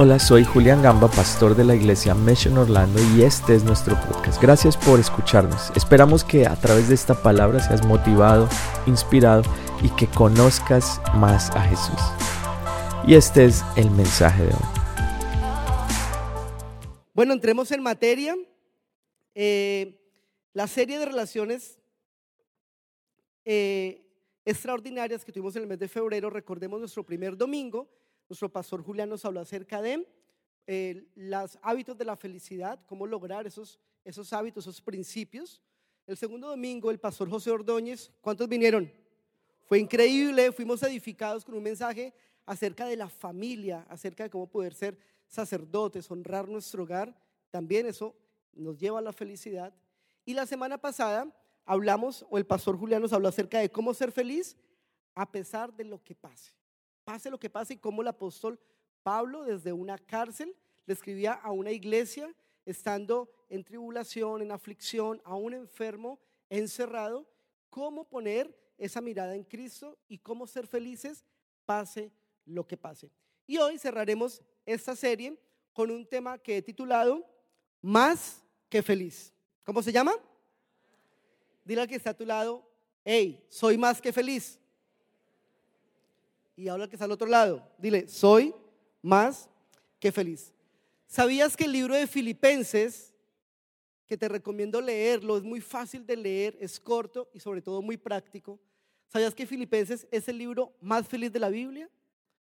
Hola, soy Julián Gamba, pastor de la iglesia Mission Orlando y este es nuestro podcast. Gracias por escucharnos. Esperamos que a través de esta palabra seas motivado, inspirado y que conozcas más a Jesús. Y este es el mensaje de hoy. Bueno, entremos en materia. Eh, la serie de relaciones eh, extraordinarias que tuvimos en el mes de febrero, recordemos nuestro primer domingo nuestro pastor Julián nos habló acerca de eh, los hábitos de la felicidad, cómo lograr esos, esos hábitos, esos principios. El segundo domingo, el pastor José Ordóñez, ¿cuántos vinieron? Fue increíble, fuimos edificados con un mensaje acerca de la familia, acerca de cómo poder ser sacerdotes, honrar nuestro hogar. También eso nos lleva a la felicidad. Y la semana pasada hablamos, o el pastor Julián nos habló acerca de cómo ser feliz a pesar de lo que pase pase lo que pase, y como el apóstol Pablo desde una cárcel le escribía a una iglesia estando en tribulación, en aflicción, a un enfermo encerrado, cómo poner esa mirada en Cristo y cómo ser felices pase lo que pase. Y hoy cerraremos esta serie con un tema que he titulado Más que feliz. ¿Cómo se llama? Dile al que está a tu lado, hey, soy más que feliz y habla que está al otro lado. Dile, soy más que feliz. ¿Sabías que el libro de Filipenses, que te recomiendo leerlo, es muy fácil de leer, es corto y sobre todo muy práctico? ¿Sabías que Filipenses es el libro más feliz de la Biblia?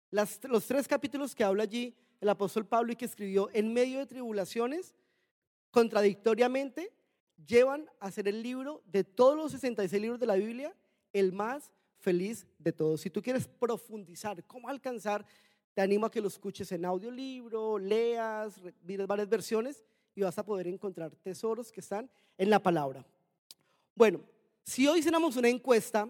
los tres capítulos que habla allí el apóstol Pablo y que escribió en medio de tribulaciones, contradictoriamente, llevan a ser el libro de todos los 66 libros de la Biblia el más feliz de todos. Si tú quieres profundizar cómo alcanzar, te animo a que lo escuches en audiolibro, leas, mires varias versiones y vas a poder encontrar tesoros que están en la palabra. Bueno, si hoy hiciéramos una encuesta,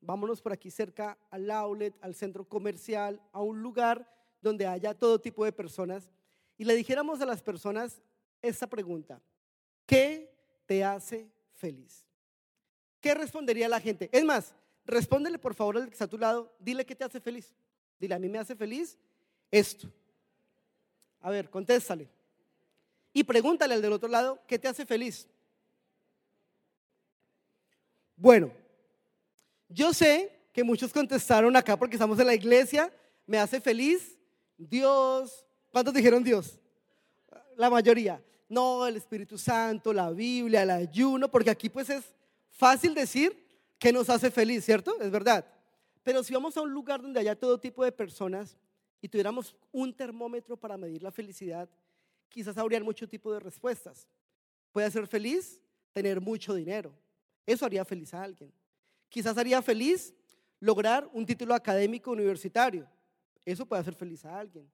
vámonos por aquí cerca al outlet, al centro comercial, a un lugar donde haya todo tipo de personas y le dijéramos a las personas esta pregunta, ¿qué te hace feliz? ¿Qué respondería la gente? Es más, Respóndele por favor al que está a tu lado, dile qué te hace feliz. Dile, a mí me hace feliz esto. A ver, contéstale. Y pregúntale al del otro lado, ¿qué te hace feliz? Bueno, yo sé que muchos contestaron acá porque estamos en la iglesia, me hace feliz Dios. ¿Cuántos dijeron Dios? La mayoría. No, el Espíritu Santo, la Biblia, el ayuno, porque aquí pues es fácil decir que nos hace feliz, ¿cierto? Es verdad. Pero si vamos a un lugar donde haya todo tipo de personas y tuviéramos un termómetro para medir la felicidad, quizás habría mucho tipo de respuestas. Puede ser feliz tener mucho dinero. Eso haría feliz a alguien. Quizás haría feliz lograr un título académico universitario. Eso puede hacer feliz a alguien.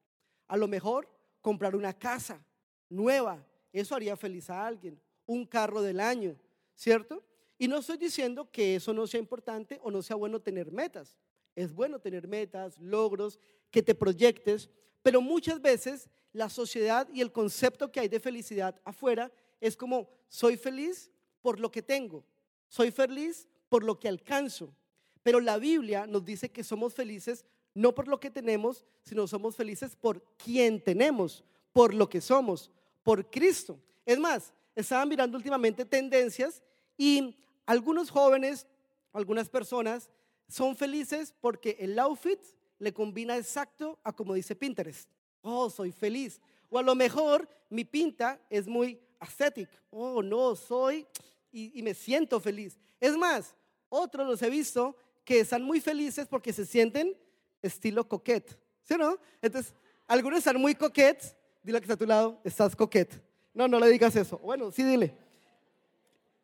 A lo mejor comprar una casa nueva. Eso haría feliz a alguien. Un carro del año, ¿cierto? Y no estoy diciendo que eso no sea importante o no sea bueno tener metas. Es bueno tener metas, logros, que te proyectes, pero muchas veces la sociedad y el concepto que hay de felicidad afuera es como soy feliz por lo que tengo, soy feliz por lo que alcanzo. Pero la Biblia nos dice que somos felices no por lo que tenemos, sino somos felices por quien tenemos, por lo que somos, por Cristo. Es más, estaba mirando últimamente tendencias y algunos jóvenes, algunas personas son felices porque el outfit le combina exacto a como dice Pinterest. Oh, soy feliz. O a lo mejor mi pinta es muy aesthetic. Oh, no, soy y, me siento feliz. Es más, otros los he visto que están muy felices porque se sienten estilo coquette. ¿Sí o no? Entonces, algunos están muy coquettes. Dile que está a tu lado, estás coquette. No, no le digas eso. Bueno, sí, dile.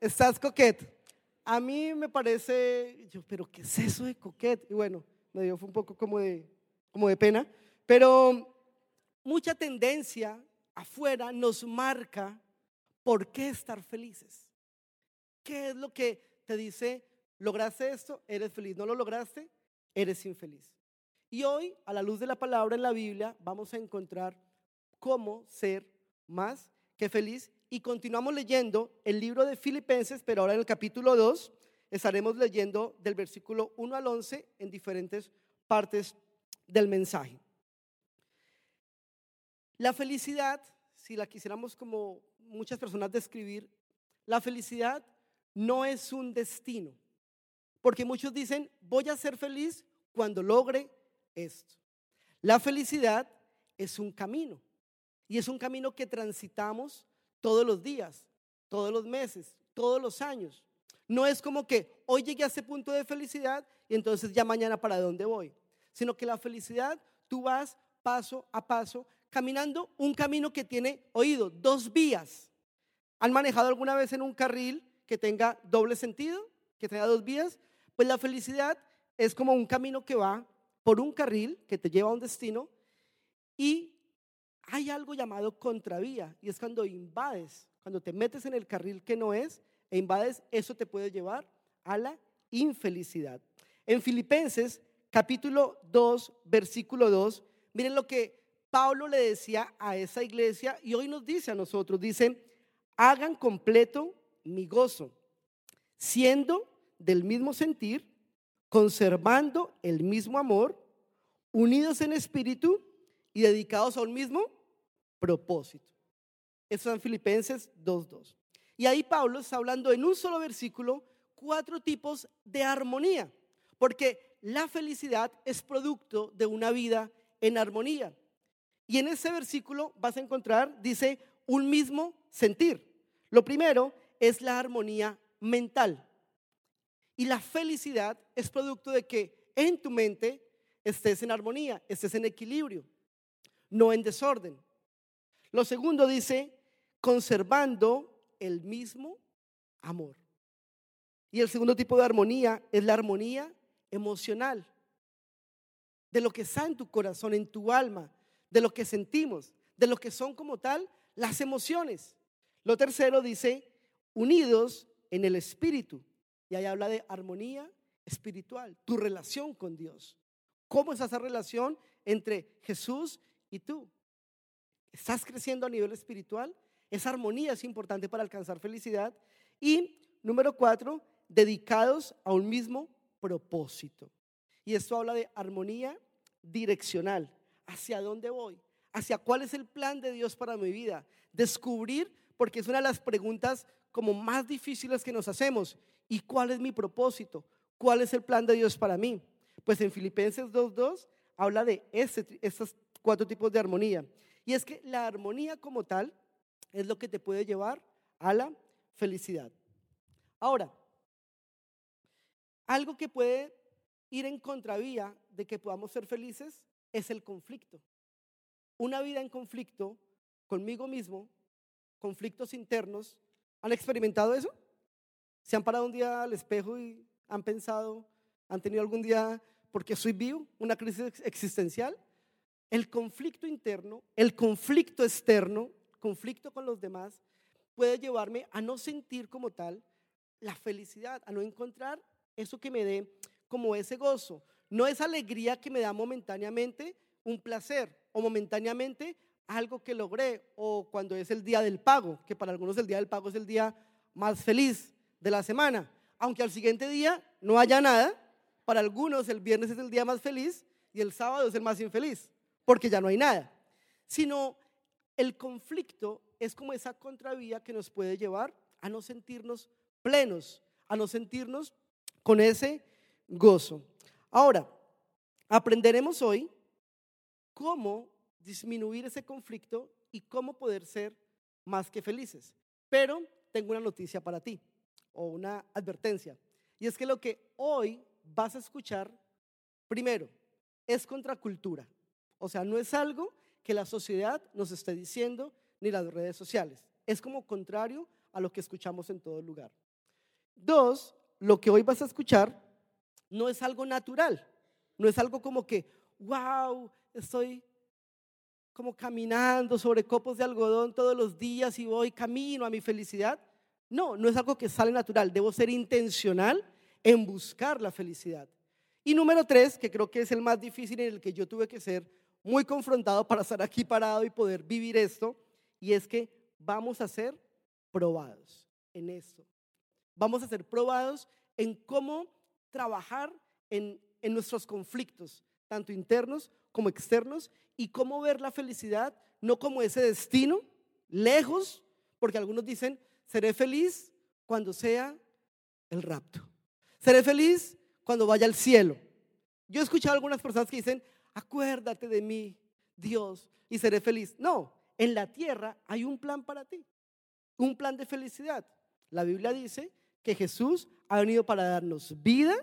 Estás coquette. A mí me parece, yo, pero ¿qué es eso de coquete? Y bueno, me dio fue un poco como de, como de pena, pero mucha tendencia afuera nos marca por qué estar felices. ¿Qué es lo que te dice, lograste esto, eres feliz, no lo lograste, eres infeliz? Y hoy, a la luz de la palabra en la Biblia, vamos a encontrar cómo ser más que feliz y continuamos leyendo el libro de Filipenses, pero ahora en el capítulo 2 estaremos leyendo del versículo 1 al 11 en diferentes partes del mensaje. La felicidad, si la quisiéramos como muchas personas describir, la felicidad no es un destino. Porque muchos dicen, voy a ser feliz cuando logre esto. La felicidad es un camino. Y es un camino que transitamos todos los días, todos los meses, todos los años. No es como que hoy llegué a ese punto de felicidad y entonces ya mañana para dónde voy. Sino que la felicidad tú vas paso a paso caminando un camino que tiene oído, dos vías. ¿Han manejado alguna vez en un carril que tenga doble sentido, que tenga dos vías? Pues la felicidad es como un camino que va por un carril que te lleva a un destino y hay algo llamado contravía y es cuando invades, cuando te metes en el carril que no es e invades, eso te puede llevar a la infelicidad. En Filipenses capítulo 2, versículo 2, miren lo que Pablo le decía a esa iglesia y hoy nos dice a nosotros, dice, hagan completo mi gozo, siendo del mismo sentir, conservando el mismo amor, unidos en espíritu y dedicados a un mismo propósito. Eso es en Filipenses 2.2. Y ahí Pablo está hablando en un solo versículo cuatro tipos de armonía, porque la felicidad es producto de una vida en armonía. Y en ese versículo vas a encontrar, dice, un mismo sentir. Lo primero es la armonía mental. Y la felicidad es producto de que en tu mente estés en armonía, estés en equilibrio, no en desorden. Lo segundo dice, conservando el mismo amor. Y el segundo tipo de armonía es la armonía emocional, de lo que está en tu corazón, en tu alma, de lo que sentimos, de lo que son como tal las emociones. Lo tercero dice, unidos en el espíritu. Y ahí habla de armonía espiritual, tu relación con Dios. ¿Cómo es esa relación entre Jesús y tú? ¿Estás creciendo a nivel espiritual? Esa armonía es importante para alcanzar felicidad. Y número cuatro, dedicados a un mismo propósito. Y esto habla de armonía direccional. ¿Hacia dónde voy? ¿Hacia cuál es el plan de Dios para mi vida? Descubrir, porque es una de las preguntas como más difíciles que nos hacemos. ¿Y cuál es mi propósito? ¿Cuál es el plan de Dios para mí? Pues en Filipenses 2.2 habla de estos cuatro tipos de armonía. Y es que la armonía como tal es lo que te puede llevar a la felicidad. Ahora, algo que puede ir en contravía de que podamos ser felices es el conflicto. Una vida en conflicto conmigo mismo, conflictos internos, ¿han experimentado eso? ¿Se han parado un día al espejo y han pensado, han tenido algún día, porque soy vivo, una crisis existencial? El conflicto interno, el conflicto externo, conflicto con los demás, puede llevarme a no sentir como tal la felicidad, a no encontrar eso que me dé como ese gozo. No es alegría que me da momentáneamente un placer o momentáneamente algo que logré o cuando es el día del pago, que para algunos el día del pago es el día más feliz de la semana. Aunque al siguiente día no haya nada, para algunos el viernes es el día más feliz y el sábado es el más infeliz porque ya no hay nada, sino el conflicto es como esa contravía que nos puede llevar a no sentirnos plenos, a no sentirnos con ese gozo. Ahora, aprenderemos hoy cómo disminuir ese conflicto y cómo poder ser más que felices. Pero tengo una noticia para ti o una advertencia. Y es que lo que hoy vas a escuchar, primero, es contracultura. O sea, no es algo que la sociedad nos esté diciendo ni las redes sociales. Es como contrario a lo que escuchamos en todo lugar. Dos, lo que hoy vas a escuchar no es algo natural. No es algo como que, wow, estoy como caminando sobre copos de algodón todos los días y voy camino a mi felicidad. No, no es algo que sale natural. Debo ser intencional en buscar la felicidad. Y número tres, que creo que es el más difícil en el que yo tuve que ser muy confrontado para estar aquí parado y poder vivir esto, y es que vamos a ser probados en esto. Vamos a ser probados en cómo trabajar en, en nuestros conflictos, tanto internos como externos y cómo ver la felicidad no como ese destino lejos, porque algunos dicen, seré feliz cuando sea el rapto. Seré feliz cuando vaya al cielo. Yo he escuchado a algunas personas que dicen, acuérdate de mí, Dios, y seré feliz. No, en la tierra hay un plan para ti, un plan de felicidad. La Biblia dice que Jesús ha venido para darnos vida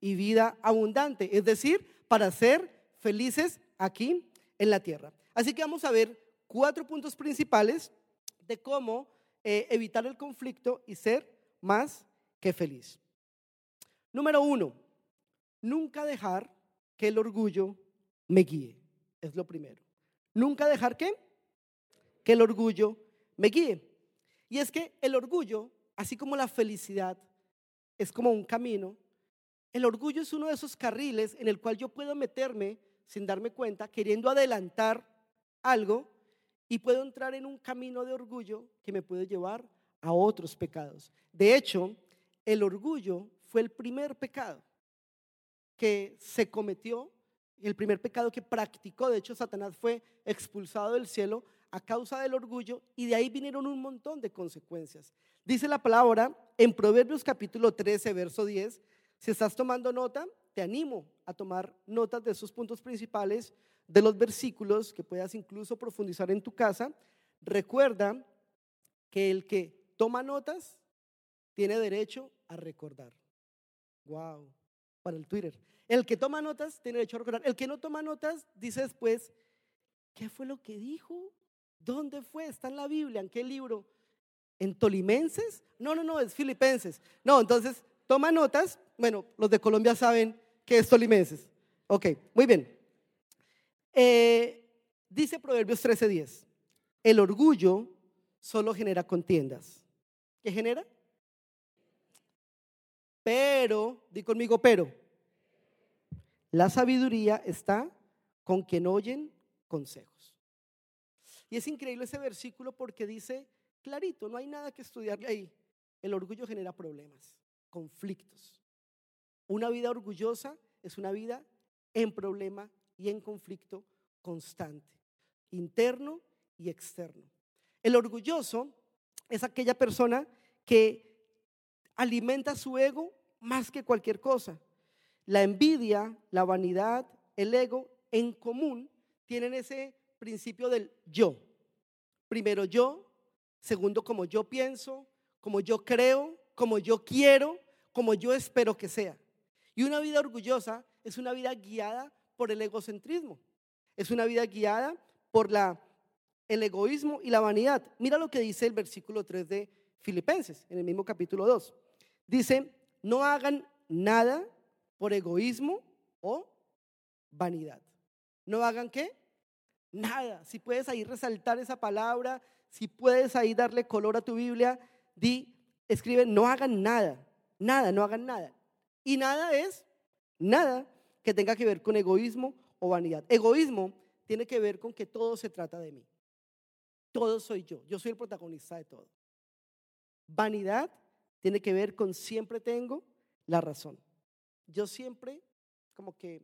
y vida abundante, es decir, para ser felices aquí en la tierra. Así que vamos a ver cuatro puntos principales de cómo eh, evitar el conflicto y ser más que feliz. Número uno, nunca dejar que el orgullo me guíe. Es lo primero. Nunca dejar que, que el orgullo me guíe. Y es que el orgullo, así como la felicidad, es como un camino. El orgullo es uno de esos carriles en el cual yo puedo meterme sin darme cuenta, queriendo adelantar algo y puedo entrar en un camino de orgullo que me puede llevar a otros pecados. De hecho, el orgullo fue el primer pecado que se cometió, el primer pecado que practicó. De hecho, Satanás fue expulsado del cielo a causa del orgullo y de ahí vinieron un montón de consecuencias. Dice la palabra en Proverbios capítulo 13, verso 10. Si estás tomando nota, te animo a tomar notas de esos puntos principales de los versículos que puedas incluso profundizar en tu casa. Recuerda que el que toma notas tiene derecho a recordar. Wow, para el Twitter. El que toma notas tiene derecho a recordar. El que no toma notas dice después, ¿qué fue lo que dijo? ¿Dónde fue? ¿Está en la Biblia? ¿En qué libro? ¿En Tolimenses? No, no, no, es Filipenses. No, entonces toma notas. Bueno, los de Colombia saben que es Tolimenses. Ok, muy bien. Eh, dice Proverbios 13:10, el orgullo solo genera contiendas. ¿Qué genera? Pero, di conmigo, pero. La sabiduría está con quien oyen consejos. Y es increíble ese versículo porque dice clarito, no hay nada que estudiarle ahí. El orgullo genera problemas, conflictos. Una vida orgullosa es una vida en problema y en conflicto constante, interno y externo. El orgulloso es aquella persona que alimenta su ego más que cualquier cosa. La envidia, la vanidad, el ego en común tienen ese principio del yo. Primero yo, segundo como yo pienso, como yo creo, como yo quiero, como yo espero que sea. Y una vida orgullosa es una vida guiada por el egocentrismo. Es una vida guiada por la, el egoísmo y la vanidad. Mira lo que dice el versículo 3 de Filipenses, en el mismo capítulo 2. Dice, no hagan nada por egoísmo o vanidad. ¿No hagan qué? Nada. Si puedes ahí resaltar esa palabra, si puedes ahí darle color a tu Biblia, di, escribe, no hagan nada. Nada, no hagan nada. Y nada es nada que tenga que ver con egoísmo o vanidad. Egoísmo tiene que ver con que todo se trata de mí. Todo soy yo. Yo soy el protagonista de todo. Vanidad tiene que ver con siempre tengo la razón. Yo siempre como que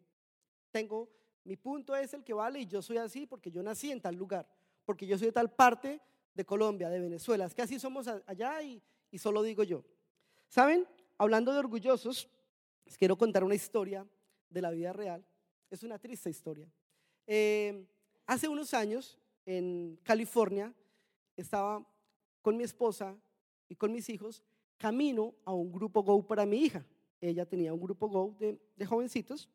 tengo, mi punto es el que vale y yo soy así porque yo nací en tal lugar, porque yo soy de tal parte de Colombia, de Venezuela. Es que así somos allá y, y solo digo yo. ¿Saben? Hablando de orgullosos, les quiero contar una historia de la vida real. Es una triste historia. Eh, hace unos años, en California, estaba con mi esposa y con mis hijos camino a un grupo Go para mi hija. Ella tenía un grupo Go de, de jovencitos.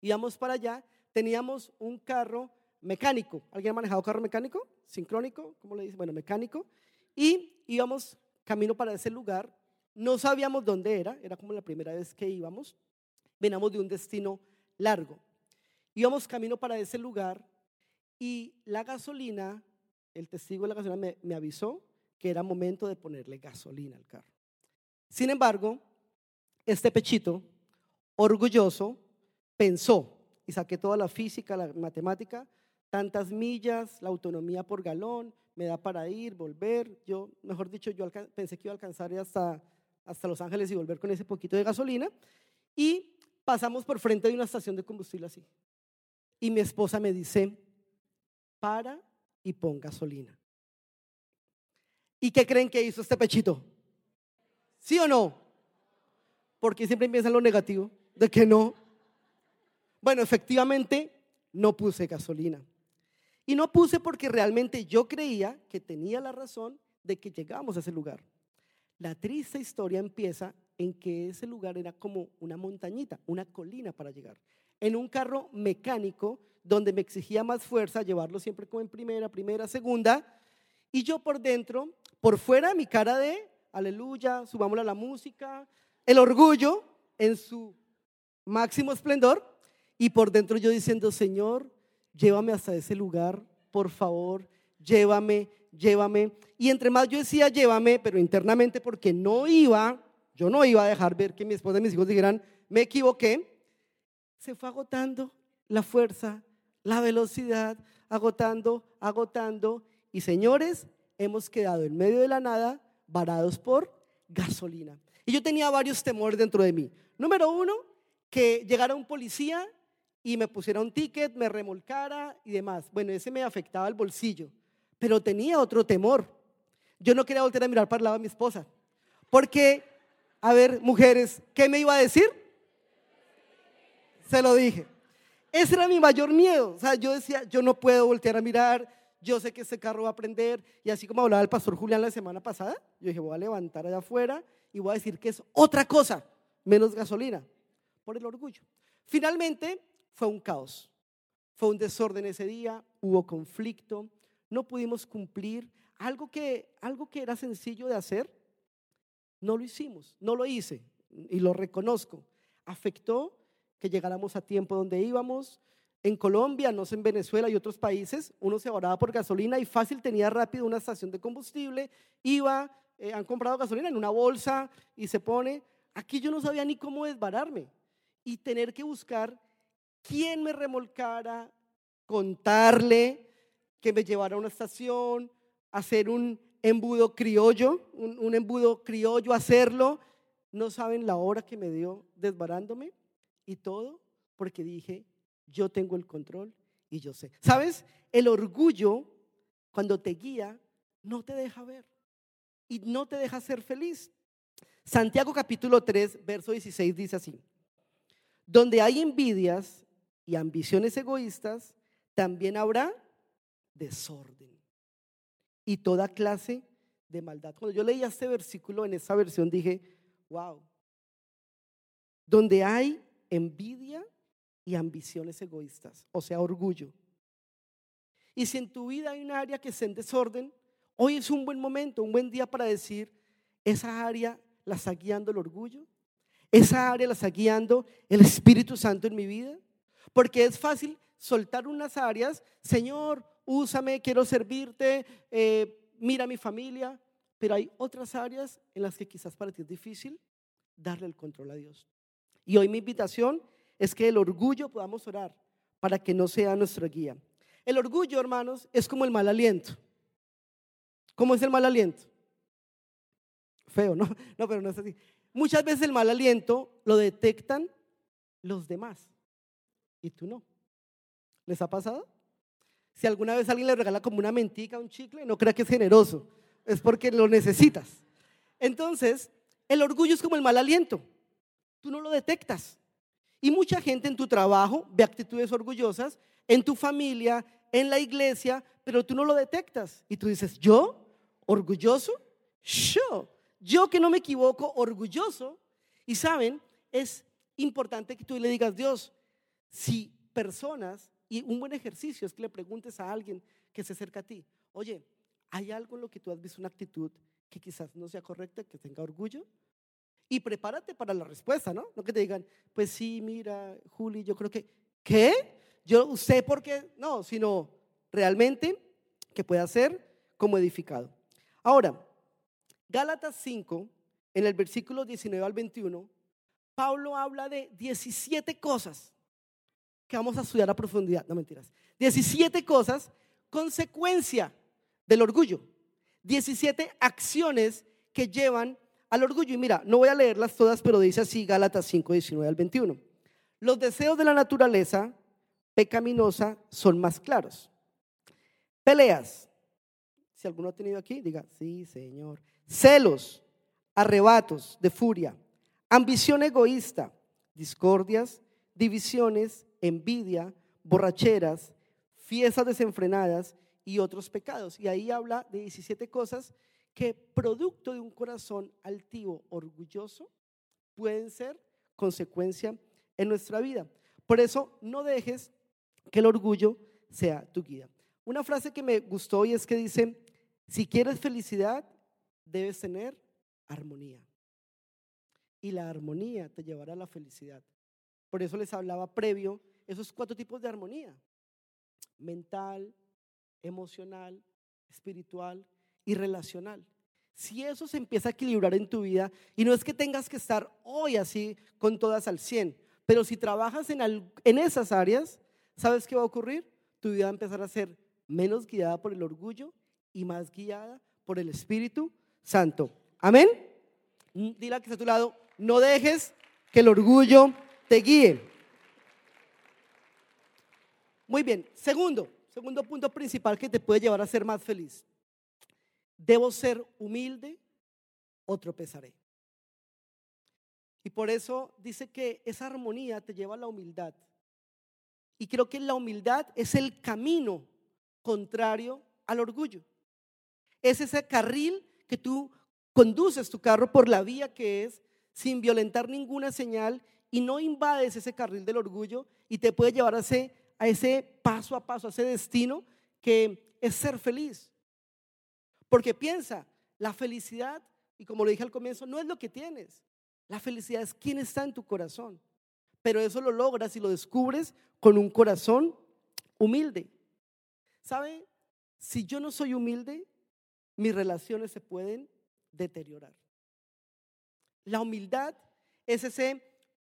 Íbamos para allá, teníamos un carro mecánico. ¿Alguien ha manejado carro mecánico? ¿Sincrónico? ¿Cómo le dice? Bueno, mecánico. Y íbamos camino para ese lugar. No sabíamos dónde era, era como la primera vez que íbamos. Veníamos de un destino largo. Íbamos camino para ese lugar y la gasolina, el testigo de la gasolina me avisó que era momento de ponerle gasolina al carro. Sin embargo, este pechito, orgulloso, pensó, y saqué toda la física, la matemática, tantas millas, la autonomía por galón, me da para ir, volver. Yo, mejor dicho, yo pensé que iba a alcanzar hasta, hasta Los Ángeles y volver con ese poquito de gasolina. Y pasamos por frente de una estación de combustible así. y mi esposa me dice, para y pon gasolina. ¿Y qué creen que hizo este pechito? ¿Sí o no? Porque siempre piensan lo negativo, de que no. Bueno, efectivamente, no puse gasolina. Y no puse porque realmente yo creía que tenía la razón de que llegamos a ese lugar. La triste historia empieza en que ese lugar era como una montañita, una colina para llegar. En un carro mecánico donde me exigía más fuerza, llevarlo siempre como en primera, primera, segunda. Y yo por dentro, por fuera, mi cara de aleluya, subámosle a la música, el orgullo en su máximo esplendor. Y por dentro yo diciendo, Señor, llévame hasta ese lugar, por favor, llévame, llévame. Y entre más yo decía, llévame, pero internamente porque no iba, yo no iba a dejar ver que mi esposa y mis hijos dijeran, me equivoqué, se fue agotando la fuerza, la velocidad, agotando, agotando. Y señores, hemos quedado en medio de la nada, varados por gasolina. Y yo tenía varios temores dentro de mí. Número uno, que llegara un policía y me pusiera un ticket, me remolcara y demás. Bueno, ese me afectaba el bolsillo, pero tenía otro temor. Yo no quería volver a mirar para el lado de mi esposa, porque, a ver, mujeres, ¿qué me iba a decir? Se lo dije. Ese era mi mayor miedo. O sea, yo decía, yo no puedo voltear a mirar, yo sé que ese carro va a prender. Y así como hablaba el pastor Julián la semana pasada, yo dije, voy a levantar allá afuera y voy a decir que es otra cosa, menos gasolina, por el orgullo. Finalmente, fue un caos. Fue un desorden ese día, hubo conflicto, no pudimos cumplir algo que, algo que era sencillo de hacer, no lo hicimos, no lo hice y lo reconozco. Afectó que llegáramos a tiempo donde íbamos. En Colombia, no sé en Venezuela y otros países, uno se ahorraba por gasolina y fácil tenía rápido una estación de combustible, iba, eh, han comprado gasolina en una bolsa y se pone. Aquí yo no sabía ni cómo desbararme y tener que buscar quién me remolcara, contarle, que me llevara a una estación, hacer un embudo criollo, un, embudo criollo, hacerlo. No saben la hora que me dio desbarándome y todo porque dije, yo tengo el control y yo sé. ¿Sabes? El orgullo, cuando te guía, no te deja ver y no te deja ser feliz. Santiago capítulo 3, verso 16 dice así, donde hay envidias y ambiciones egoístas, también habrá desorden y toda clase de maldad. Cuando yo leía este versículo en esa versión dije, wow, donde hay envidia y ambiciones egoístas, o sea, orgullo. Y si en tu vida hay un área que está en desorden, hoy es un buen momento, un buen día para decir, esa área la está guiando el orgullo, esa área la está guiando el Espíritu Santo en mi vida. Porque es fácil soltar unas áreas, Señor, úsame, quiero servirte, eh, mira mi familia, pero hay otras áreas en las que quizás para ti es difícil darle el control a Dios. Y hoy mi invitación es que el orgullo podamos orar para que no sea nuestra guía. El orgullo, hermanos, es como el mal aliento. ¿Cómo es el mal aliento? Feo, ¿no? No, pero no es así. Muchas veces el mal aliento lo detectan los demás y tú no. ¿Les ha pasado? Si alguna vez alguien le regala como una mentica, un chicle, no crea que es generoso, es porque lo necesitas. Entonces, el orgullo es como el mal aliento. Tú no lo detectas. Y mucha gente en tu trabajo ve actitudes orgullosas, en tu familia, en la iglesia, pero tú no lo detectas. Y tú dices, ¿yo? ¿Orgulloso? Yo. Yo que no me equivoco, orgulloso. Y saben, es importante que tú le digas, Dios, si personas, y un buen ejercicio es que le preguntes a alguien que se acerca a ti, oye, ¿hay algo en lo que tú has visto una actitud que quizás no sea correcta, que tenga orgullo? Y prepárate para la respuesta, ¿no? No que te digan, pues sí, mira, Juli, yo creo que, ¿qué? Yo sé por qué, no, sino realmente que pueda ser como edificado. Ahora, Gálatas 5, en el versículo 19 al 21, Pablo habla de 17 cosas que vamos a estudiar a profundidad, no mentiras. 17 cosas, consecuencia del orgullo. 17 acciones que llevan al orgullo. Y mira, no voy a leerlas todas, pero dice así Gálatas 5, 19 al 21. Los deseos de la naturaleza pecaminosa son más claros. Peleas. Si alguno ha tenido aquí, diga, sí, Señor. Celos, arrebatos de furia, ambición egoísta, discordias, divisiones, envidia, borracheras, fiestas desenfrenadas y otros pecados. Y ahí habla de 17 cosas que producto de un corazón altivo, orgulloso, pueden ser consecuencia en nuestra vida. Por eso no dejes que el orgullo sea tu guía. Una frase que me gustó y es que dice, si quieres felicidad, debes tener armonía. Y la armonía te llevará a la felicidad. Por eso les hablaba previo esos cuatro tipos de armonía. Mental, emocional, espiritual y relacional. Si eso se empieza a equilibrar en tu vida, y no es que tengas que estar hoy así con todas al 100, pero si trabajas en, en esas áreas, ¿sabes qué va a ocurrir? Tu vida va a empezar a ser menos guiada por el orgullo y más guiada por el Espíritu Santo. Amén. Mm, dile a que está a tu lado, no dejes que el orgullo te guíe. Muy bien, segundo, segundo punto principal que te puede llevar a ser más feliz. Debo ser humilde o tropezaré. Y por eso dice que esa armonía te lleva a la humildad. Y creo que la humildad es el camino contrario al orgullo. Es ese carril que tú conduces tu carro por la vía que es sin violentar ninguna señal y no invades ese carril del orgullo y te puede llevar a ese, a ese paso a paso, a ese destino que es ser feliz. Porque piensa, la felicidad, y como lo dije al comienzo, no es lo que tienes. La felicidad es quién está en tu corazón. Pero eso lo logras y lo descubres con un corazón humilde. ¿Sabe? Si yo no soy humilde, mis relaciones se pueden deteriorar. La humildad es ese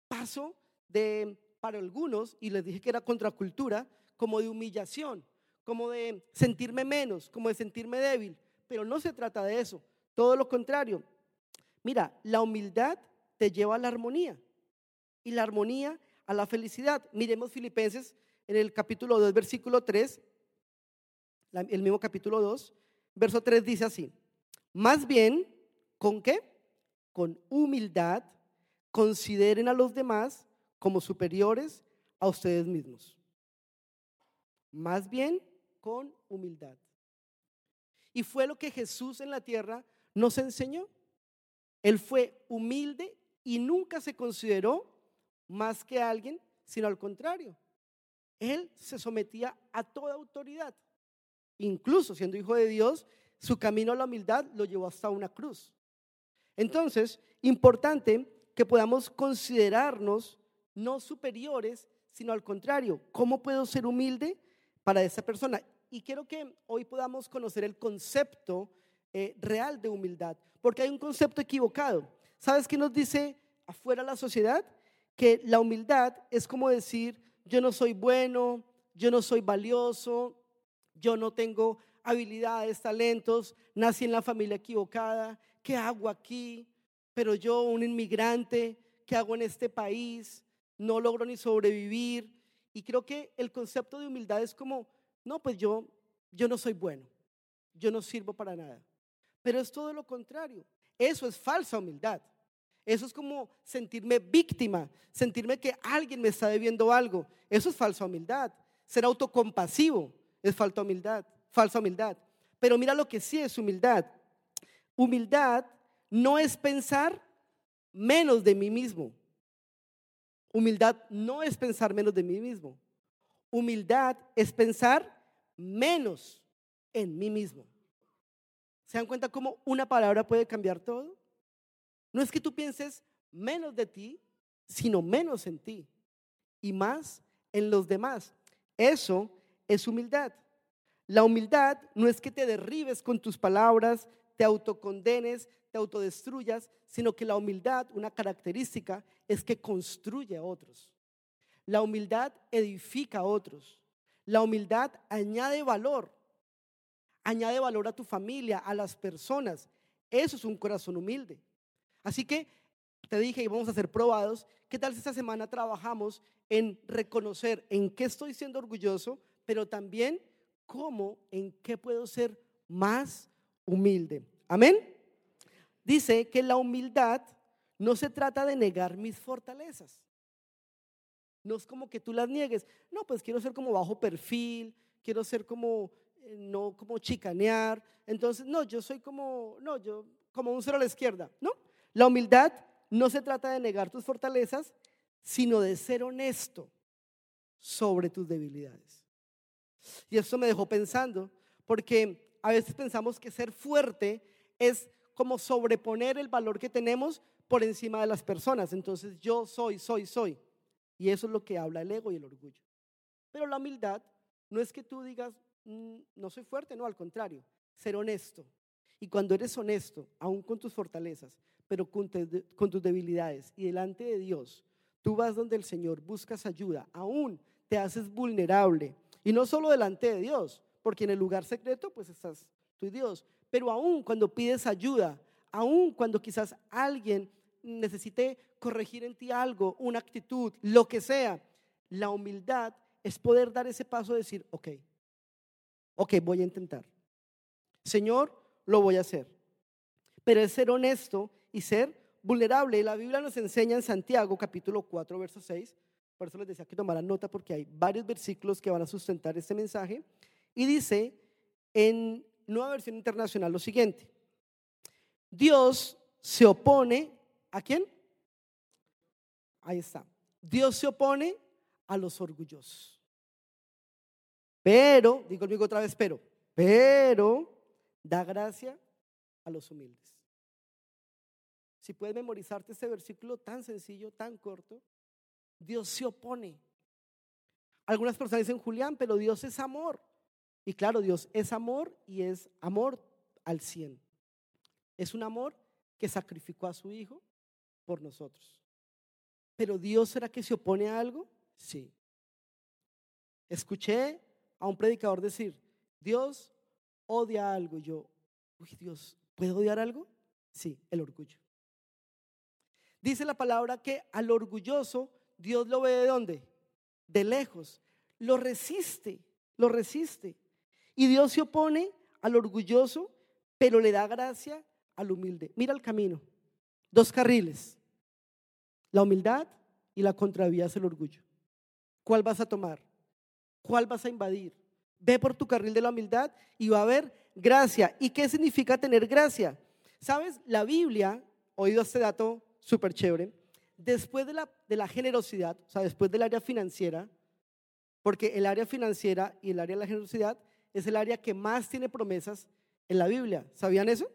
paso de, para algunos, y les dije que era contracultura, como de humillación, como de sentirme menos, como de sentirme débil. Pero no se trata de eso, todo lo contrario. Mira, la humildad te lleva a la armonía y la armonía a la felicidad. Miremos Filipenses en el capítulo 2, versículo 3, el mismo capítulo 2, verso 3 dice así, más bien, ¿con qué? Con humildad, consideren a los demás como superiores a ustedes mismos. Más bien, con humildad. Y fue lo que Jesús en la tierra nos enseñó. Él fue humilde y nunca se consideró más que alguien, sino al contrario. Él se sometía a toda autoridad. Incluso siendo hijo de Dios, su camino a la humildad lo llevó hasta una cruz. Entonces, importante que podamos considerarnos no superiores, sino al contrario. ¿Cómo puedo ser humilde para esa persona? Y quiero que hoy podamos conocer el concepto eh, real de humildad, porque hay un concepto equivocado. ¿Sabes qué nos dice afuera la sociedad? Que la humildad es como decir, yo no soy bueno, yo no soy valioso, yo no tengo habilidades, talentos, nací en la familia equivocada, ¿qué hago aquí? Pero yo, un inmigrante, ¿qué hago en este país? No logro ni sobrevivir. Y creo que el concepto de humildad es como, no, pues yo, yo no soy bueno, yo no sirvo para nada. Pero es todo lo contrario. Eso es falsa humildad. Eso es como sentirme víctima, sentirme que alguien me está debiendo algo. Eso es falsa humildad. Ser autocompasivo es falta humildad, falsa humildad. Pero mira lo que sí es humildad. Humildad no es pensar menos de mí mismo. Humildad no es pensar menos de mí mismo. Humildad es pensar menos en mí mismo. ¿Se dan cuenta cómo una palabra puede cambiar todo? No es que tú pienses menos de ti, sino menos en ti y más en los demás. Eso es humildad. La humildad no es que te derribes con tus palabras, te autocondenes, te autodestruyas, sino que la humildad, una característica, es que construye a otros. La humildad edifica a otros. La humildad añade valor. Añade valor a tu familia, a las personas. Eso es un corazón humilde. Así que te dije, íbamos a ser probados. ¿Qué tal si esta semana trabajamos en reconocer en qué estoy siendo orgulloso, pero también cómo, en qué puedo ser más humilde? Amén. Dice que la humildad no se trata de negar mis fortalezas. No es como que tú las niegues. No, pues quiero ser como bajo perfil, quiero ser como, eh, no como chicanear. Entonces, no, yo soy como, no, yo como un cero a la izquierda. No, la humildad no se trata de negar tus fortalezas, sino de ser honesto sobre tus debilidades. Y esto me dejó pensando, porque a veces pensamos que ser fuerte es como sobreponer el valor que tenemos por encima de las personas. Entonces yo soy, soy, soy. Y eso es lo que habla el ego y el orgullo. Pero la humildad no es que tú digas, mm, no soy fuerte, no, al contrario, ser honesto. Y cuando eres honesto, aún con tus fortalezas, pero con, tus debilidades y delante de Dios, tú vas donde el Señor, buscas ayuda, aún te haces vulnerable. Y no solo delante de Dios, porque en el lugar secreto pues estás tú y Dios, pero aún cuando pides ayuda, aún cuando quizás alguien necesite corregir en ti algo, una actitud, lo que sea, la humildad es poder dar ese paso de decir, ok, ok, voy a intentar. Señor, lo voy a hacer. Pero es ser honesto y ser vulnerable. La Biblia nos enseña en Santiago capítulo 4, verso 6. Por eso les decía que tomaran nota porque hay varios versículos que van a sustentar este mensaje. Y dice en nueva versión internacional lo siguiente. Dios se opone a quién? Ahí está. Dios se opone a los orgullosos. Pero, digo conmigo otra vez, pero, pero da gracia a los humildes. Si puedes memorizarte este versículo tan sencillo, tan corto, Dios se opone. Algunas personas dicen, Julián, pero Dios es amor. Y claro, Dios es amor y es amor al cien. Es un amor que sacrificó a su Hijo por nosotros. Pero Dios será que se opone a algo? Sí. Escuché a un predicador decir, Dios odia algo. yo, uy Dios, ¿puedo odiar algo? Sí, el orgullo. Dice la palabra que al orgulloso Dios lo ve de dónde? De lejos. Lo resiste, lo resiste. Y Dios se opone al orgulloso, pero le da gracia al humilde. Mira el camino. Dos carriles. La humildad y la contravía es el orgullo. ¿Cuál vas a tomar? ¿Cuál vas a invadir? Ve por tu carril de la humildad y va a haber gracia. ¿Y qué significa tener gracia? ¿Sabes? La Biblia, oído este dato súper chévere, después de la, de la generosidad, o sea, después del área financiera, porque el área financiera y el área de la generosidad es el área que más tiene promesas en la Biblia. ¿Sabían eso?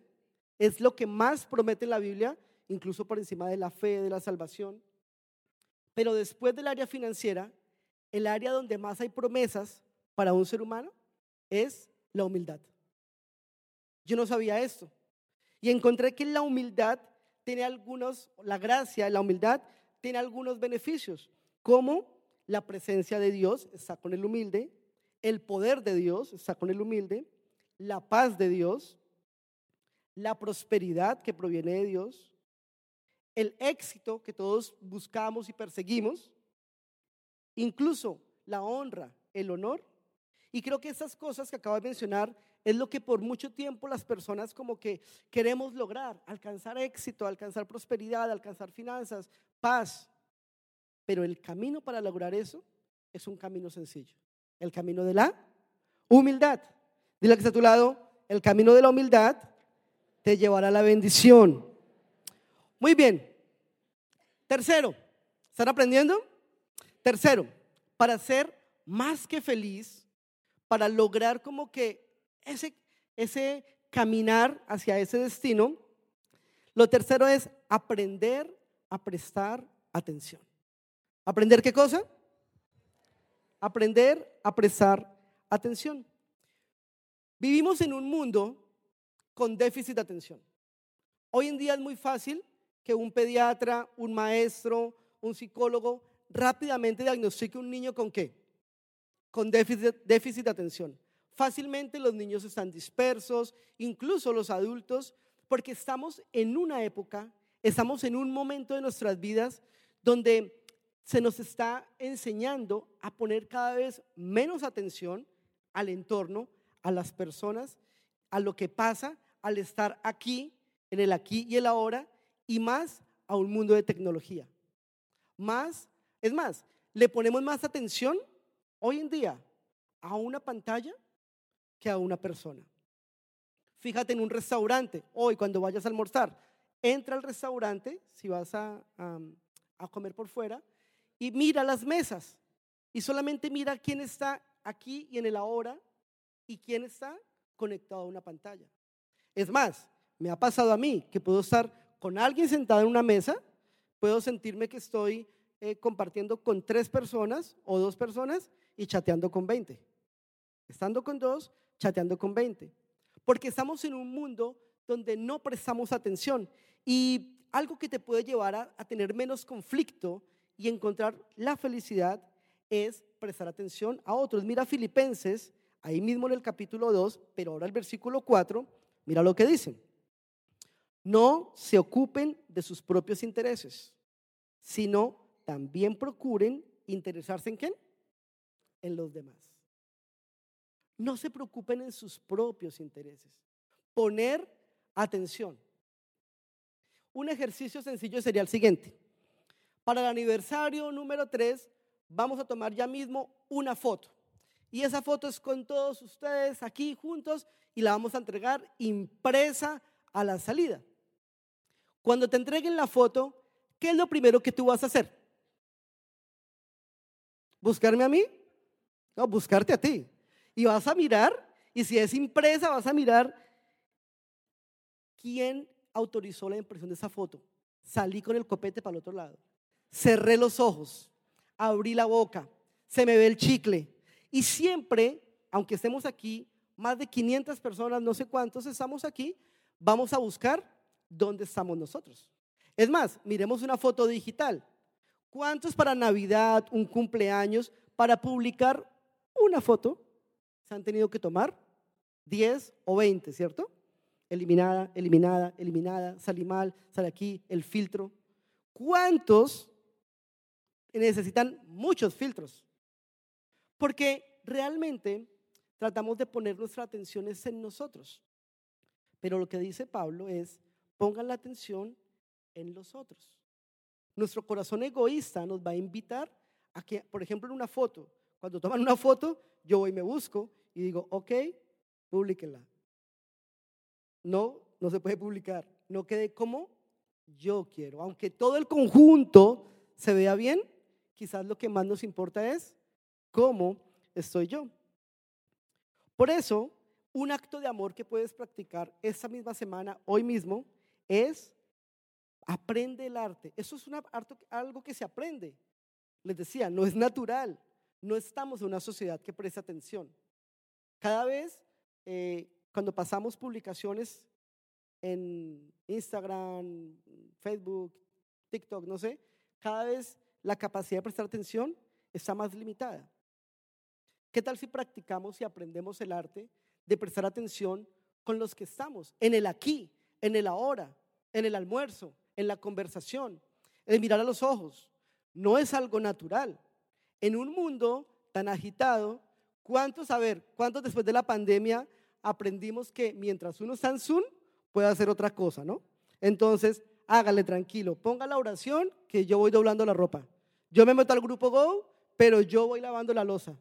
Es lo que más promete en la Biblia, incluso por encima de la fe, de la salvación. Pero después del área financiera, el área donde más hay promesas para un ser humano es la humildad. Yo no sabía esto. Y encontré que la humildad tiene algunos, la gracia, la humildad tiene algunos beneficios, como la presencia de Dios está con el humilde, el poder de Dios está con el humilde, la paz de Dios, la prosperidad que proviene de Dios, el éxito que todos buscamos y perseguimos, incluso la honra, el honor. Y creo que esas cosas que acabo de mencionar es lo que por mucho tiempo las personas como que queremos lograr, alcanzar éxito, alcanzar prosperidad, alcanzar finanzas, paz. Pero el camino para lograr eso es un camino sencillo, el camino de la humildad. Dile que está a tu lado, el camino de la humildad te llevará a la bendición. Muy bien. Tercero, ¿están aprendiendo? Tercero, para ser más que feliz, para lograr como que ese, ese caminar hacia ese destino, lo tercero es aprender a prestar atención. ¿Aprender qué cosa? Aprender a prestar atención. Vivimos en un mundo con déficit de atención. Hoy en día es muy fácil que un pediatra, un maestro, un psicólogo rápidamente diagnostique un niño con qué? Con déficit, de atención. Fácilmente los niños están dispersos, incluso los adultos, porque estamos en una época estamos en un momento de nuestras vidas donde se nos está enseñando a poner cada vez menos atención al entorno, a las personas, a lo que pasa al estar aquí, en el aquí y el ahora, y más a un mundo de tecnología. Más, es más, le ponemos más atención hoy en día a una pantalla que a una persona. Fíjate en un restaurante, hoy cuando vayas a almorzar, entra al restaurante, si vas a, a comer por fuera, y mira las mesas. Y solamente mira quién está aquí y en el ahora y quién está conectado a una pantalla. Es más, me ha pasado a mí que puedo estar con alguien sentado en una mesa, puedo sentirme que estoy eh, compartiendo con tres personas o dos personas y chateando con 20. Estando con dos, chateando con 20. Porque estamos en un mundo donde no prestamos atención. Y algo que te puede llevar a, a tener menos conflicto y encontrar la felicidad es prestar atención a otros. Mira Filipenses, ahí mismo en el capítulo 2, pero ahora el versículo 4, mira lo que dicen. No se ocupen de sus propios intereses, sino también procuren interesarse en quién? En los demás. No se preocupen en sus propios intereses. Poner atención. Un ejercicio sencillo sería el siguiente. Para el aniversario número 3 vamos a tomar ya mismo una foto. Y esa foto es con todos ustedes aquí juntos y la vamos a entregar impresa a la salida. Cuando te entreguen la foto, ¿qué es lo primero que tú vas a hacer? ¿Buscarme a mí? No, buscarte a ti. Y vas a mirar, y si es impresa, vas a mirar quién autorizó la impresión de esa foto. Salí con el copete para el otro lado cerré los ojos, abrí la boca, se me ve el chicle. Y siempre, aunque estemos aquí, más de 500 personas, no sé cuántos estamos aquí, vamos a buscar dónde estamos nosotros. Es más, miremos una foto digital. ¿Cuántos para Navidad, un cumpleaños, para publicar una foto se han tenido que tomar? 10 o 20, ¿cierto? Eliminada, eliminada, eliminada, sale mal, sale aquí, el filtro. ¿Cuántos necesitan muchos filtros. Porque realmente tratamos de poner nuestra atención en nosotros. Pero lo que dice Pablo es, pongan la atención en los otros. Nuestro corazón egoísta nos va a invitar a que, por ejemplo, en una foto, cuando toman una foto, yo voy y me busco y digo, ok, publíquenla. No, no se puede publicar. No quede como yo quiero. Aunque todo el conjunto se vea bien, quizás lo que más nos importa es cómo estoy yo. Por eso, un acto de amor que puedes practicar esta misma semana, hoy mismo, es aprende el arte. Eso es algo que se aprende. Les decía, no es natural. No estamos en una sociedad que presta atención. Cada vez, eh, cuando pasamos publicaciones en Instagram, Facebook, TikTok, no sé, cada vez la capacidad de prestar atención está más limitada. ¿Qué tal si practicamos y aprendemos el arte de prestar atención con los que estamos, en el aquí, en el ahora, en el almuerzo, en la conversación, en mirar a los ojos? No es algo natural. En un mundo tan agitado, ¿cuántos, a ver, cuántos después de la pandemia aprendimos que mientras uno está en Zoom, puede hacer otra cosa, ¿no? Entonces, hágale tranquilo, ponga la oración que yo voy doblando la ropa. Yo me meto al grupo Go, pero yo voy lavando la losa.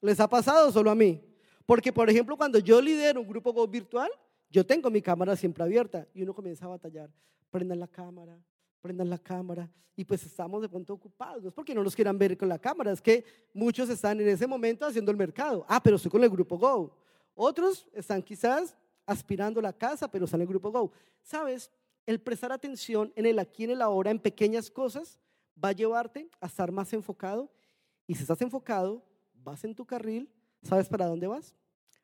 ¿Les ha pasado solo a mí? Porque, por ejemplo, cuando yo lidero un grupo Go virtual, yo tengo mi cámara siempre abierta y uno comienza a batallar. Prendan la cámara, prendan la cámara. Y pues estamos de pronto ocupados. No es porque no nos quieran ver con la cámara, es que muchos están en ese momento haciendo el mercado. Ah, pero estoy con el grupo Go. Otros están quizás aspirando la casa, pero están en el grupo Go. ¿Sabes? El prestar atención en el aquí, en el ahora, en pequeñas cosas, va a llevarte a estar más enfocado. Y si estás enfocado, vas en tu carril, ¿sabes para dónde vas?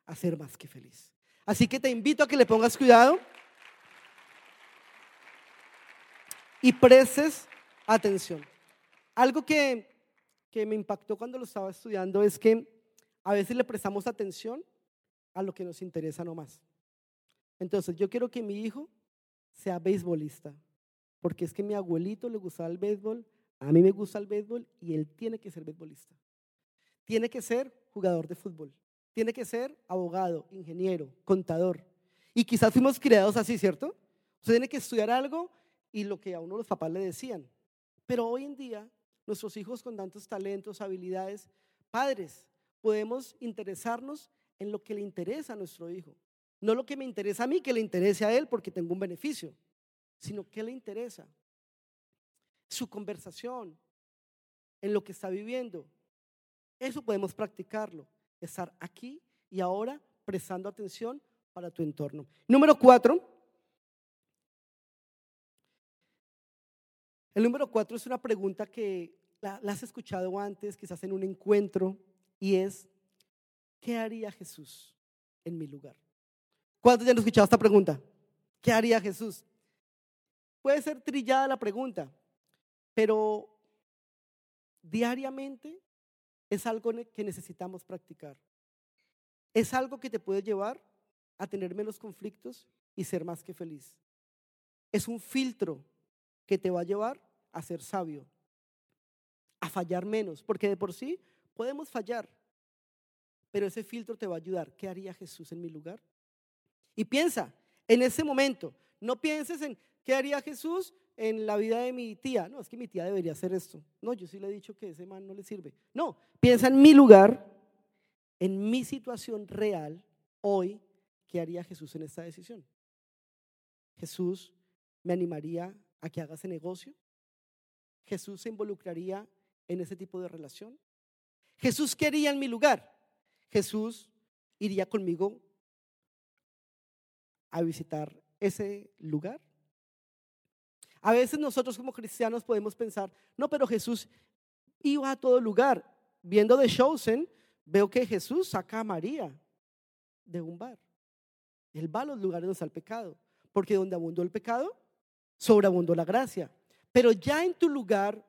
A ser más que feliz. Así que te invito a que le pongas cuidado y prestes atención. Algo que, que me impactó cuando lo estaba estudiando es que a veces le prestamos atención a lo que nos interesa no más. Entonces, yo quiero que mi hijo sea beisbolista. porque es que mi abuelito le gustaba el béisbol, a mí me gusta el béisbol y él tiene que ser béisbolista. Tiene que ser jugador de fútbol. Tiene que ser abogado, ingeniero, contador. Y quizás fuimos criados así, ¿cierto? Usted tiene que estudiar algo y lo que a uno los papás le decían. Pero hoy en día, nuestros hijos con tantos talentos, habilidades, padres, podemos interesarnos en lo que le interesa a nuestro hijo. No lo que me interesa a mí, que le interese a él porque tengo un beneficio, sino qué le interesa. Su conversación, en lo que está viviendo. Eso podemos practicarlo, estar aquí y ahora prestando atención para tu entorno. Número cuatro. El número cuatro es una pregunta que la, has escuchado antes, quizás en un encuentro, y es, ¿qué haría Jesús en mi lugar? ¿Cuántos ya han escuchado esta pregunta? ¿Qué haría Jesús? Puede ser trillada la pregunta, pero diariamente es algo que necesitamos practicar. Es algo que te puede llevar a tener menos conflictos y ser más que feliz. Es un filtro que te va a llevar a ser sabio, a fallar menos, porque de por sí podemos fallar, pero ese filtro te va a ayudar. ¿Qué haría Jesús en mi lugar? Y piensa, en ese momento, no pienses en qué haría Jesús en la vida de mi tía. No, es que mi tía debería hacer esto. No, yo sí le he dicho que ese man no le sirve. No, piensa en mi lugar, en mi situación real, hoy, ¿qué haría Jesús en esta decisión? Jesús me animaría a que haga ese negocio. Jesús se involucraría en ese tipo de relación. Jesús quería en mi lugar. Jesús iría conmigo a visitar ese lugar. A veces nosotros como cristianos podemos pensar, no, pero Jesús iba a todo lugar. Viendo The Chosen, veo que Jesús saca a María de un bar. Él va a los lugares donde está el pecado, porque donde abundó el pecado, sobreabundó la gracia. Pero ya en tu lugar,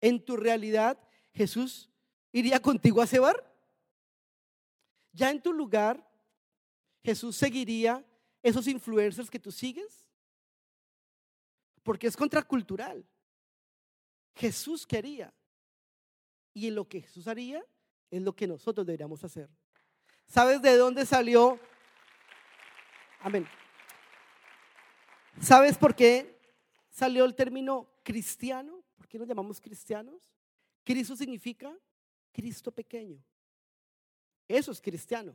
en tu realidad, Jesús iría contigo a ese bar. Ya en tu lugar, Jesús seguiría esos influencers que tú sigues porque es contracultural. Jesús quería. Y en lo que Jesús haría es lo que nosotros deberíamos hacer. ¿Sabes de dónde salió? Amén. ¿Sabes por qué salió el término cristiano? ¿Por qué nos llamamos cristianos? Cristo significa Cristo pequeño. Eso es cristiano.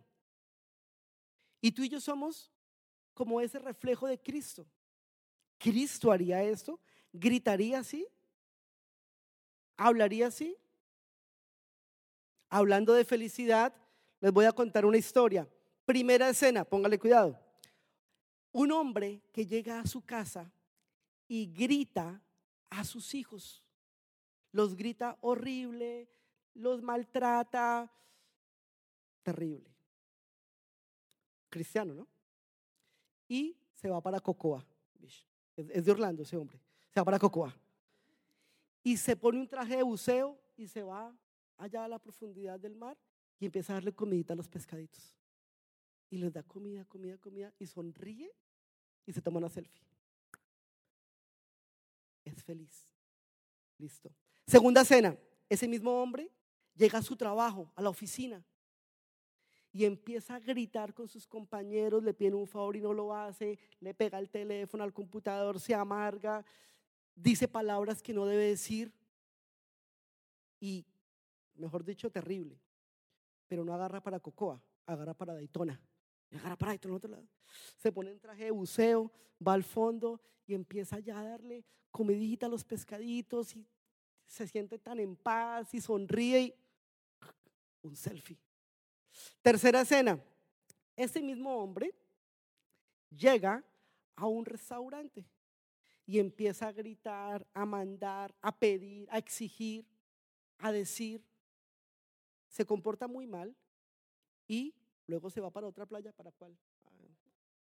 Y tú y yo somos como ese reflejo de Cristo. ¿Cristo haría esto? ¿Gritaría así? ¿Hablaría así? Hablando de felicidad, les voy a contar una historia. Primera escena, póngale cuidado. Un hombre que llega a su casa y grita a sus hijos. Los grita horrible, los maltrata, terrible. Cristiano, ¿no? Y se va para Cocoa. Es de Orlando ese hombre. Se va para Cocoa. Y se pone un traje de buceo y se va allá a la profundidad del mar y empieza a darle comidita a los pescaditos. Y les da comida, comida, comida y sonríe y se toma una selfie. Es feliz. Listo. Segunda cena. Ese mismo hombre llega a su trabajo, a la oficina, y empieza a gritar con sus compañeros, le pide un favor y no lo hace, le pega el teléfono al computador, se amarga, dice palabras que no debe decir y, mejor dicho, terrible. Pero no agarra para Cocoa, agarra para Daytona. agarra para Daytona, otro lado. Se pone en traje de buceo, va al fondo y empieza ya a darle comidita a los pescaditos y se siente tan en paz y sonríe y un selfie. Tercera escena. Ese mismo hombre llega a un restaurante y empieza a gritar, a mandar, a pedir, a exigir, a decir. Se comporta muy mal y luego se va para otra playa, ¿para cuál?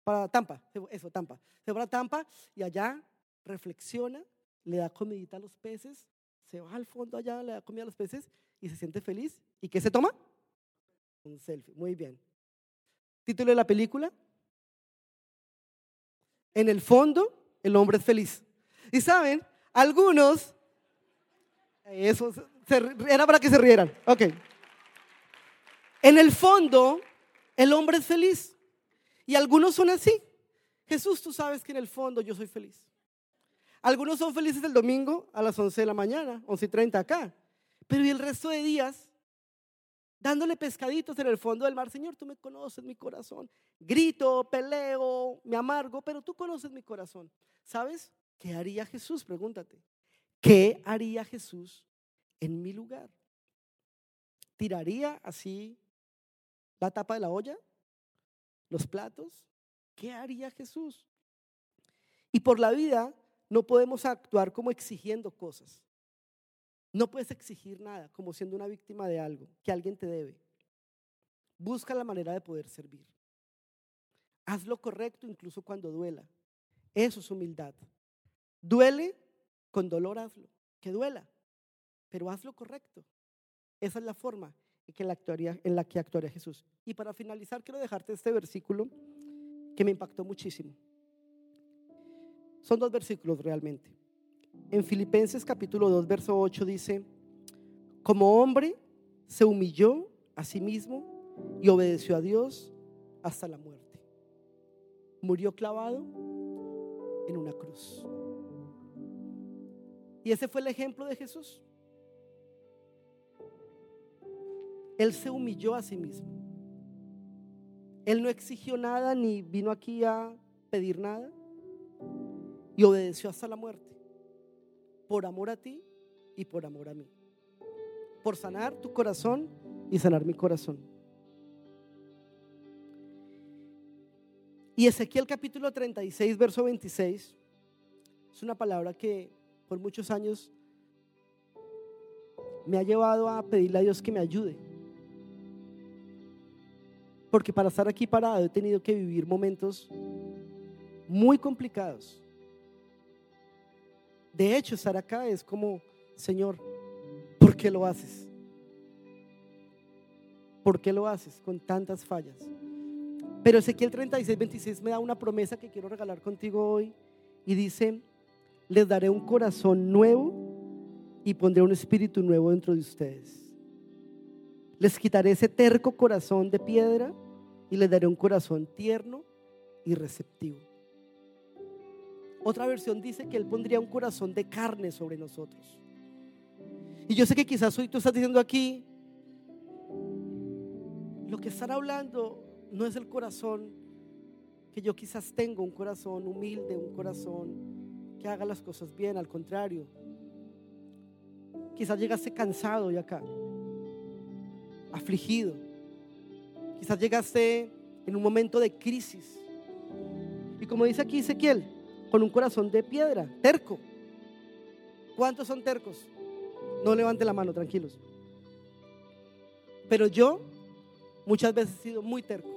Para Tampa, eso, Tampa. Se va a Tampa y allá reflexiona, le da comidita a los peces, se va al fondo allá, le da comida a los peces y se siente feliz. ¿Y qué se toma? Un selfie, muy bien. Título de la película. En el fondo, el hombre es feliz. Y saben, algunos, eso era para que se rieran. Ok. En el fondo, el hombre es feliz. Y algunos son así. Jesús, tú sabes que en el fondo yo soy feliz. Algunos son felices el domingo a las 11 de la mañana, 11 y 30 acá. Pero y el resto de días, dándole pescaditos en el fondo del mar, Señor, tú me conoces mi corazón. Grito, peleo, me amargo, pero tú conoces mi corazón. ¿Sabes? ¿Qué haría Jesús? Pregúntate. ¿Qué haría Jesús en mi lugar? ¿Tiraría así la tapa de la olla? ¿Los platos? ¿Qué haría Jesús? Y por la vida no podemos actuar como exigiendo cosas. No puedes exigir nada como siendo una víctima de algo que alguien te debe. Busca la manera de poder servir. Haz lo correcto incluso cuando duela. Eso es humildad. Duele, con dolor hazlo. Que duela, pero haz lo correcto. Esa es la forma en, que la actuaría, en la que actuaría Jesús. Y para finalizar, quiero dejarte este versículo que me impactó muchísimo. Son dos versículos realmente. En Filipenses capítulo 2, verso 8 dice, como hombre se humilló a sí mismo y obedeció a Dios hasta la muerte. Murió clavado en una cruz. Y ese fue el ejemplo de Jesús. Él se humilló a sí mismo. Él no exigió nada ni vino aquí a pedir nada y obedeció hasta la muerte. Por amor a ti y por amor a mí. Por sanar tu corazón y sanar mi corazón. Y Ezequiel capítulo 36, verso 26, es una palabra que por muchos años me ha llevado a pedirle a Dios que me ayude. Porque para estar aquí parado he tenido que vivir momentos muy complicados. De hecho, estar acá es como, Señor, ¿por qué lo haces? ¿Por qué lo haces con tantas fallas? Pero Ezequiel 36, 26 me da una promesa que quiero regalar contigo hoy y dice, les daré un corazón nuevo y pondré un espíritu nuevo dentro de ustedes. Les quitaré ese terco corazón de piedra y les daré un corazón tierno y receptivo. Otra versión dice que Él pondría un corazón de carne sobre nosotros. Y yo sé que quizás hoy tú estás diciendo aquí, lo que están hablando no es el corazón que yo quizás tengo, un corazón humilde, un corazón que haga las cosas bien, al contrario. Quizás llegaste cansado y acá, afligido. Quizás llegaste en un momento de crisis. Y como dice aquí Ezequiel, con un corazón de piedra, terco. ¿Cuántos son tercos? No levante la mano, tranquilos. Pero yo muchas veces he sido muy terco,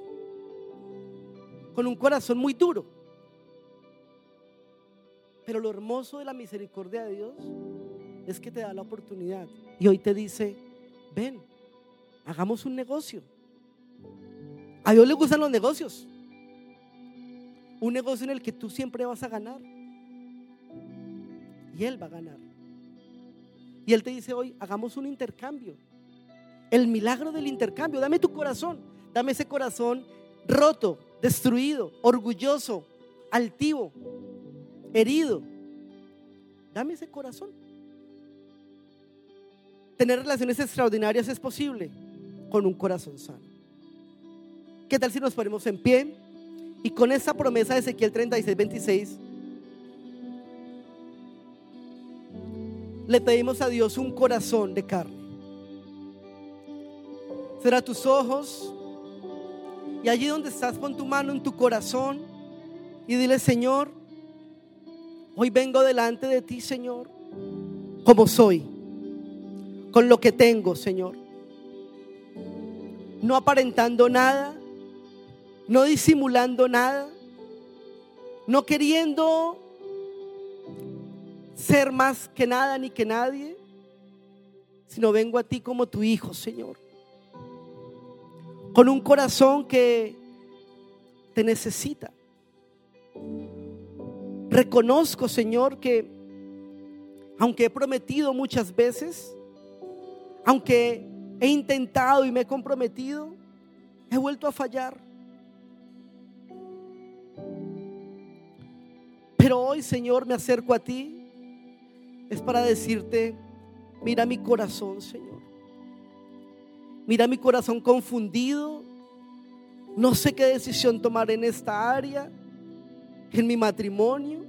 con un corazón muy duro. Pero lo hermoso de la misericordia de Dios es que te da la oportunidad y hoy te dice, ven, hagamos un negocio. A Dios le gustan los negocios. Un negocio en el que tú siempre vas a ganar. Y Él va a ganar. Y Él te dice hoy, hagamos un intercambio. El milagro del intercambio. Dame tu corazón. Dame ese corazón roto, destruido, orgulloso, altivo, herido. Dame ese corazón. Tener relaciones extraordinarias es posible con un corazón sano. ¿Qué tal si nos ponemos en pie? Y con esa promesa de Ezequiel 36, 26, le pedimos a Dios un corazón de carne. Será tus ojos y allí donde estás pon tu mano en tu corazón y dile, Señor, hoy vengo delante de ti, Señor, como soy, con lo que tengo, Señor. No aparentando nada, no disimulando nada, no queriendo ser más que nada ni que nadie, sino vengo a ti como tu hijo, Señor, con un corazón que te necesita. Reconozco, Señor, que aunque he prometido muchas veces, aunque he intentado y me he comprometido, he vuelto a fallar. Pero hoy, Señor, me acerco a ti. Es para decirte, mira mi corazón, Señor. Mira mi corazón confundido. No sé qué decisión tomar en esta área, en mi matrimonio,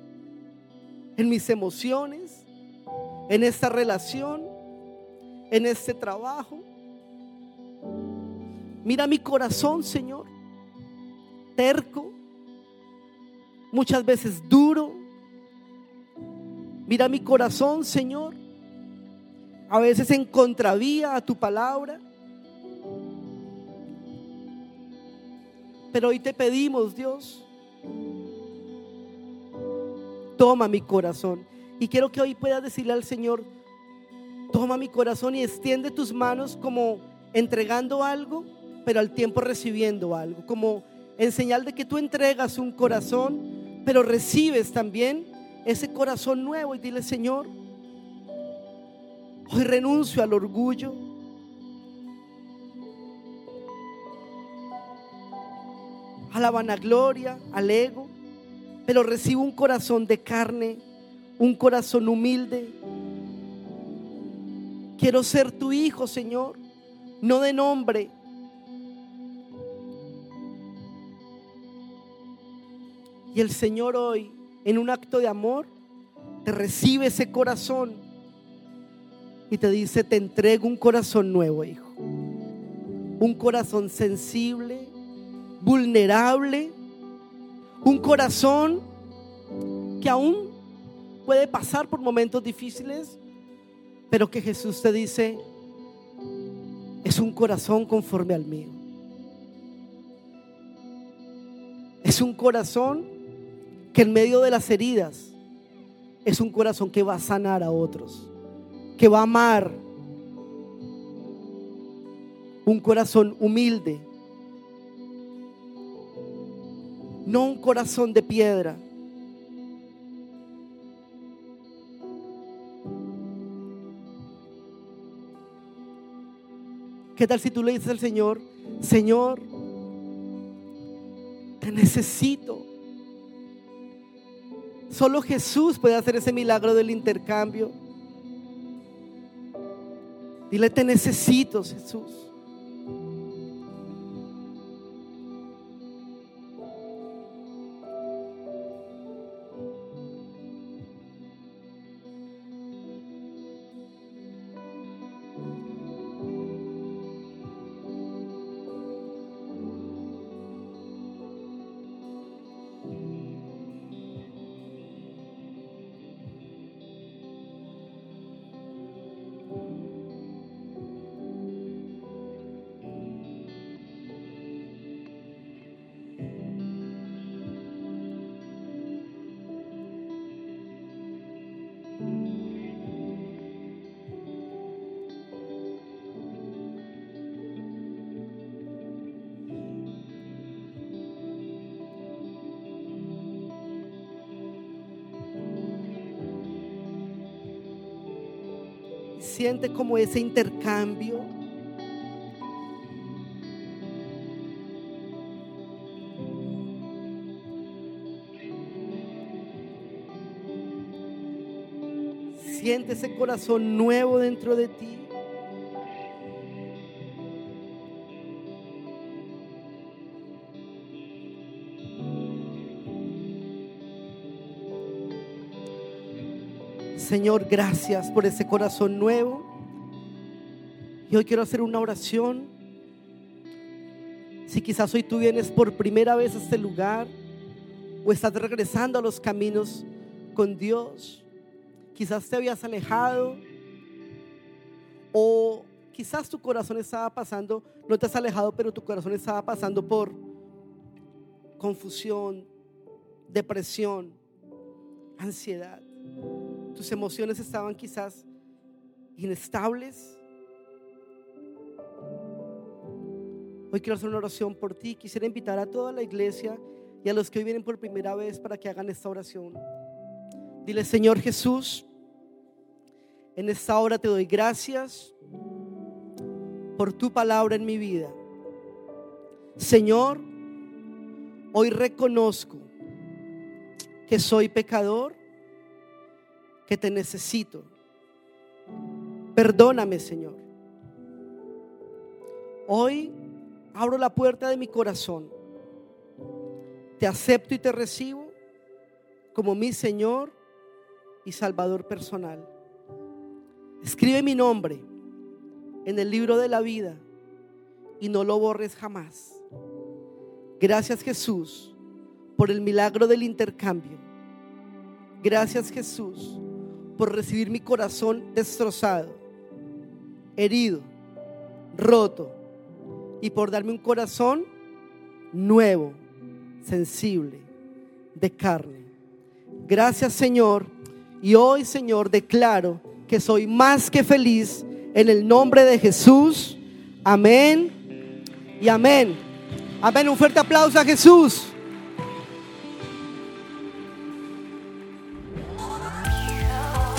en mis emociones, en esta relación, en este trabajo. Mira mi corazón, Señor, terco, muchas veces duro. Mira mi corazón, Señor, a veces en contravía a tu palabra. Pero hoy te pedimos, Dios, toma mi corazón. Y quiero que hoy puedas decirle al Señor, toma mi corazón y extiende tus manos como entregando algo, pero al tiempo recibiendo algo, como en señal de que tú entregas un corazón, pero recibes también ese corazón nuevo y dile, Señor, hoy renuncio al orgullo, a la vanagloria, al ego, pero recibo un corazón de carne, un corazón humilde. Quiero ser tu hijo, Señor, no de nombre. Y el Señor hoy, en un acto de amor, te recibe ese corazón y te dice, te entrego un corazón nuevo, hijo. Un corazón sensible, vulnerable, un corazón que aún puede pasar por momentos difíciles, pero que Jesús te dice, es un corazón conforme al mío. Es un corazón que en medio de las heridas es un corazón que va a sanar a otros, que va a amar. Un corazón humilde, no un corazón de piedra. ¿Qué tal si tú le dices al Señor, Señor, te necesito? Solo Jesús puede hacer ese milagro del intercambio. Dile, te necesito, Jesús. Siente como ese intercambio. Siente ese corazón nuevo dentro de ti. Señor, gracias por ese corazón nuevo. Y hoy quiero hacer una oración. Si quizás hoy tú vienes por primera vez a este lugar o estás regresando a los caminos con Dios, quizás te habías alejado o quizás tu corazón estaba pasando, no te has alejado, pero tu corazón estaba pasando por confusión, depresión, ansiedad tus emociones estaban quizás inestables. Hoy quiero hacer una oración por ti. Quisiera invitar a toda la iglesia y a los que hoy vienen por primera vez para que hagan esta oración. Dile, Señor Jesús, En esta hora te doy gracias por tu palabra en mi vida. Señor, hoy reconozco que soy pecador, que te necesito. Perdóname, Señor. Hoy abro la puerta de mi corazón. Te acepto y te recibo como mi Señor y Salvador personal. Escribe mi nombre en el libro de la vida y no lo borres jamás. Gracias Jesús por el milagro del intercambio. Gracias Jesús por recibir mi corazón destrozado, herido, roto y por darme un corazón nuevo, sensible, de carne. Gracias Señor. Y hoy Señor declaro que soy más que feliz en el nombre de Jesús. Amén y amén. Amén. Un fuerte aplauso a Jesús.